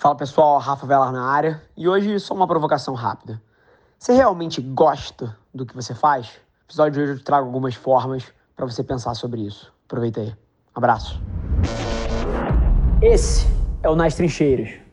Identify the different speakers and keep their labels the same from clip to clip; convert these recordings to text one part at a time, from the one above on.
Speaker 1: Fala pessoal, Rafa Velar na área e hoje só uma provocação rápida. Você realmente gosta do que você faz? No episódio de hoje eu trago algumas formas para você pensar sobre isso. Aproveita aí. Abraço. Esse é o Nas Trincheiras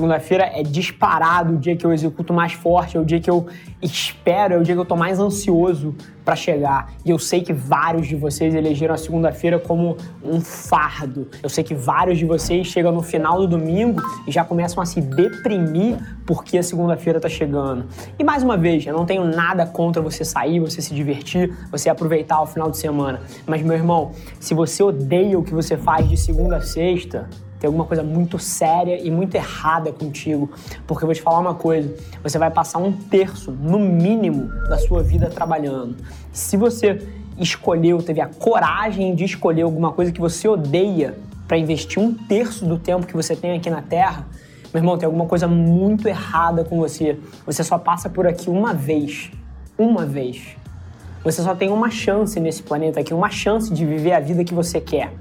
Speaker 1: Segunda-feira é disparado o dia que eu executo mais forte, é o dia que eu espero, é o dia que eu tô mais ansioso para chegar. E eu sei que vários de vocês elegeram a segunda-feira como um fardo. Eu sei que vários de vocês chegam no final do domingo e já começam a se deprimir porque a segunda-feira tá chegando. E mais uma vez, eu não tenho nada contra você sair, você se divertir, você aproveitar o final de semana. Mas meu irmão, se você odeia o que você faz de segunda a sexta, tem alguma coisa muito séria e muito errada contigo. Porque eu vou te falar uma coisa: você vai passar um terço, no mínimo, da sua vida trabalhando. Se você escolheu, teve a coragem de escolher alguma coisa que você odeia para investir um terço do tempo que você tem aqui na Terra, meu irmão, tem alguma coisa muito errada com você. Você só passa por aqui uma vez. Uma vez. Você só tem uma chance nesse planeta aqui, uma chance de viver a vida que você quer.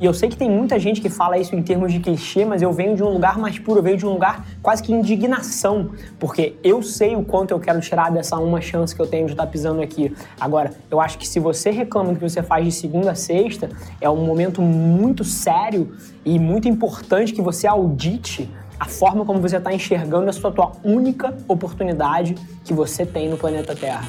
Speaker 1: E eu sei que tem muita gente que fala isso em termos de clichê, mas eu venho de um lugar mais puro, eu venho de um lugar quase que indignação, porque eu sei o quanto eu quero tirar dessa uma chance que eu tenho de estar pisando aqui. Agora, eu acho que se você reclama que você faz de segunda a sexta, é um momento muito sério e muito importante que você audite a forma como você está enxergando essa tua única oportunidade que você tem no planeta Terra.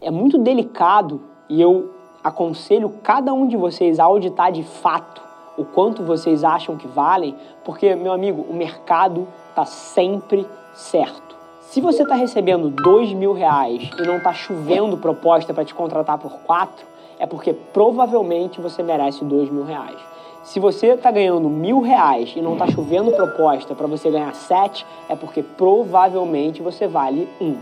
Speaker 1: É muito delicado e eu aconselho cada um de vocês a auditar de fato o quanto vocês acham que valem, porque, meu amigo, o mercado está sempre certo. Se você está recebendo dois mil reais e não está chovendo proposta para te contratar por quatro, é porque provavelmente você merece dois mil reais. Se você está ganhando mil reais e não está chovendo proposta para você ganhar sete, é porque provavelmente você vale um.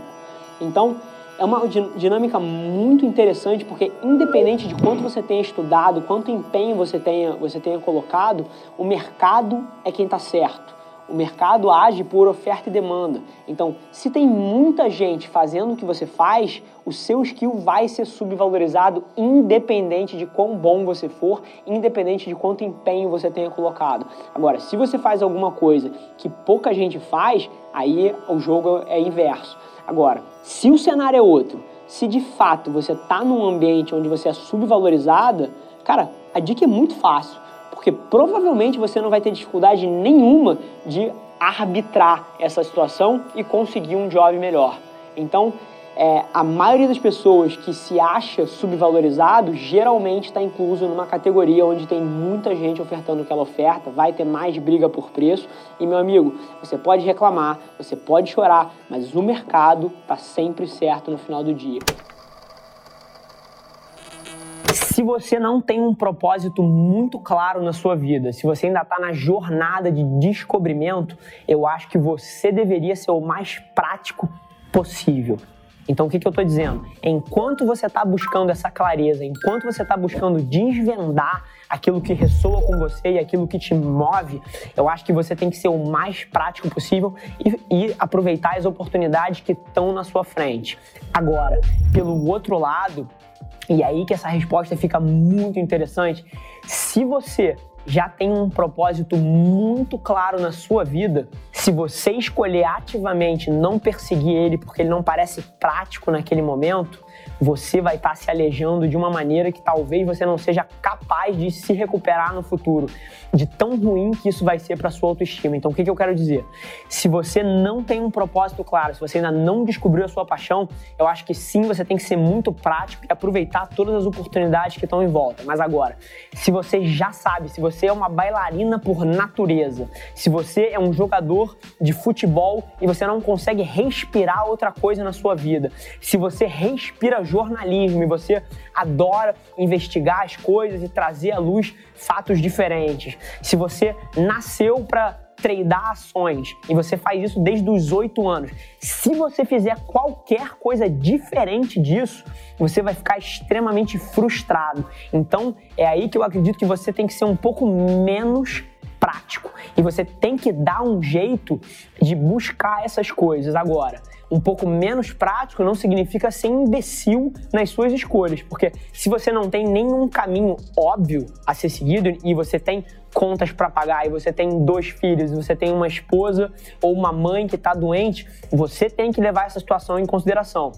Speaker 1: Então, é uma dinâmica muito interessante porque independente de quanto você tenha estudado, quanto empenho você tenha, você tenha colocado, o mercado é quem está certo. O mercado age por oferta e demanda. Então, se tem muita gente fazendo o que você faz, o seu skill vai ser subvalorizado independente de quão bom você for, independente de quanto empenho você tenha colocado. Agora, se você faz alguma coisa que pouca gente faz, aí o jogo é inverso. Agora, se o cenário é outro, se de fato você está num ambiente onde você é subvalorizada, cara, a dica é muito fácil, porque provavelmente você não vai ter dificuldade nenhuma de arbitrar essa situação e conseguir um job melhor. Então, é, a maioria das pessoas que se acha subvalorizado geralmente está incluso numa categoria onde tem muita gente ofertando aquela oferta, vai ter mais briga por preço. E meu amigo, você pode reclamar, você pode chorar, mas o mercado está sempre certo no final do dia. Se você não tem um propósito muito claro na sua vida, se você ainda está na jornada de descobrimento, eu acho que você deveria ser o mais prático possível. Então, o que, que eu estou dizendo? Enquanto você está buscando essa clareza, enquanto você está buscando desvendar aquilo que ressoa com você e aquilo que te move, eu acho que você tem que ser o mais prático possível e, e aproveitar as oportunidades que estão na sua frente. Agora, pelo outro lado, e aí que essa resposta fica muito interessante, se você já tem um propósito muito claro na sua vida, se você escolher ativamente não perseguir ele porque ele não parece prático naquele momento, você vai estar tá se alejando de uma maneira que talvez você não seja capaz de se recuperar no futuro, de tão ruim que isso vai ser para sua autoestima. Então, o que, que eu quero dizer? Se você não tem um propósito claro, se você ainda não descobriu a sua paixão, eu acho que sim, você tem que ser muito prático e aproveitar todas as oportunidades que estão em volta. Mas agora, se você já sabe, se você é uma bailarina por natureza, se você é um jogador de futebol e você não consegue respirar outra coisa na sua vida, se você respira jornalismo e você adora investigar as coisas e trazer à luz fatos diferentes, se você nasceu para treinar ações e você faz isso desde os oito anos, se você fizer qualquer coisa diferente disso, você vai ficar extremamente frustrado. Então é aí que eu acredito que você tem que ser um pouco menos prático e você tem que dar um jeito de buscar essas coisas. Agora, um pouco menos prático não significa ser imbecil nas suas escolhas, porque se você não tem nenhum caminho óbvio a ser seguido e você tem contas para pagar e você tem dois filhos, e você tem uma esposa ou uma mãe que está doente, você tem que levar essa situação em consideração.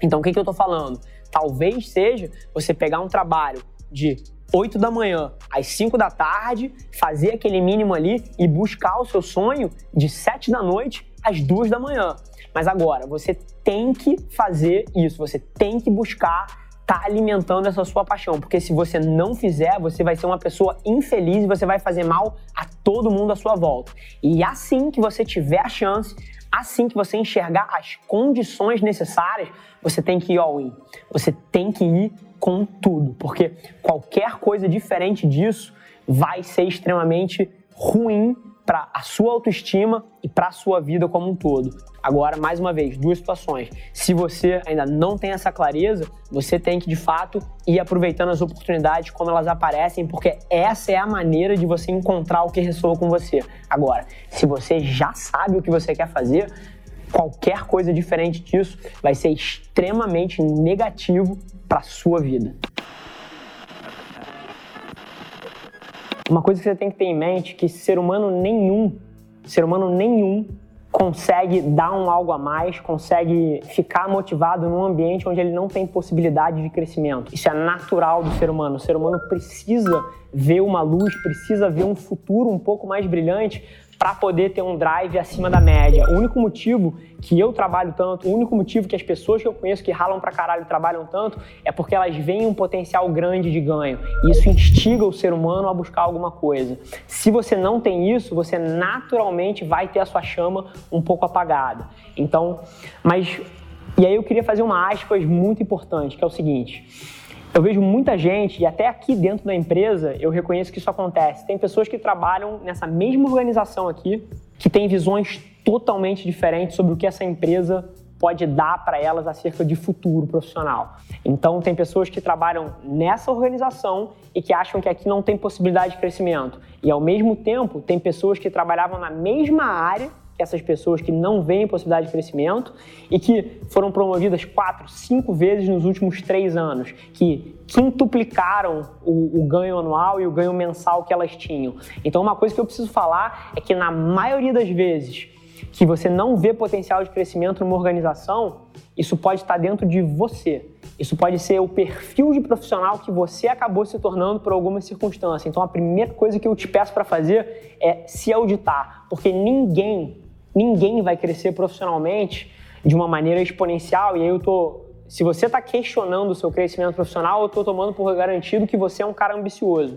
Speaker 1: Então, o que, que eu estou falando? Talvez seja você pegar um trabalho de 8 da manhã às 5 da tarde, fazer aquele mínimo ali e buscar o seu sonho de 7 da noite às 2 da manhã. Mas agora, você tem que fazer isso, você tem que buscar estar tá alimentando essa sua paixão, porque se você não fizer, você vai ser uma pessoa infeliz e você vai fazer mal a todo mundo à sua volta. E assim que você tiver a chance, assim que você enxergar as condições necessárias, você tem que ir all in. Você tem que ir com tudo, porque qualquer coisa diferente disso vai ser extremamente ruim para a sua autoestima e para a sua vida como um todo. Agora, mais uma vez, duas situações. Se você ainda não tem essa clareza, você tem que de fato ir aproveitando as oportunidades como elas aparecem, porque essa é a maneira de você encontrar o que ressoa com você. Agora, se você já sabe o que você quer fazer, qualquer coisa diferente disso vai ser extremamente negativo para sua vida. Uma coisa que você tem que ter em mente é que ser humano nenhum, ser humano nenhum consegue dar um algo a mais, consegue ficar motivado num ambiente onde ele não tem possibilidade de crescimento. Isso é natural do ser humano. O ser humano precisa ver uma luz, precisa ver um futuro um pouco mais brilhante para poder ter um drive acima da média. O único motivo que eu trabalho tanto, o único motivo que as pessoas que eu conheço que ralam pra caralho trabalham tanto é porque elas veem um potencial grande de ganho. Isso instiga o ser humano a buscar alguma coisa. Se você não tem isso, você naturalmente vai ter a sua chama um pouco apagada. Então, mas e aí eu queria fazer uma aspas muito importante, que é o seguinte: eu vejo muita gente, e até aqui dentro da empresa eu reconheço que isso acontece. Tem pessoas que trabalham nessa mesma organização aqui, que têm visões totalmente diferentes sobre o que essa empresa pode dar para elas acerca de futuro profissional. Então, tem pessoas que trabalham nessa organização e que acham que aqui não tem possibilidade de crescimento. E, ao mesmo tempo, tem pessoas que trabalhavam na mesma área essas pessoas que não veem possibilidade de crescimento e que foram promovidas quatro, cinco vezes nos últimos três anos, que quintuplicaram o, o, ganho anual e o ganho mensal que elas tinham. Então, uma coisa que eu preciso falar é que na maioria das vezes que você não vê potencial de crescimento numa organização, isso pode estar dentro de você. Isso pode ser o perfil de profissional que você acabou se tornando por alguma circunstância. Então, a primeira coisa que eu te peço para fazer é se auditar, porque ninguém ninguém vai crescer profissionalmente de uma maneira exponencial. E aí eu tô. Se você está questionando o seu crescimento profissional, eu estou tomando por garantido que você é um cara ambicioso.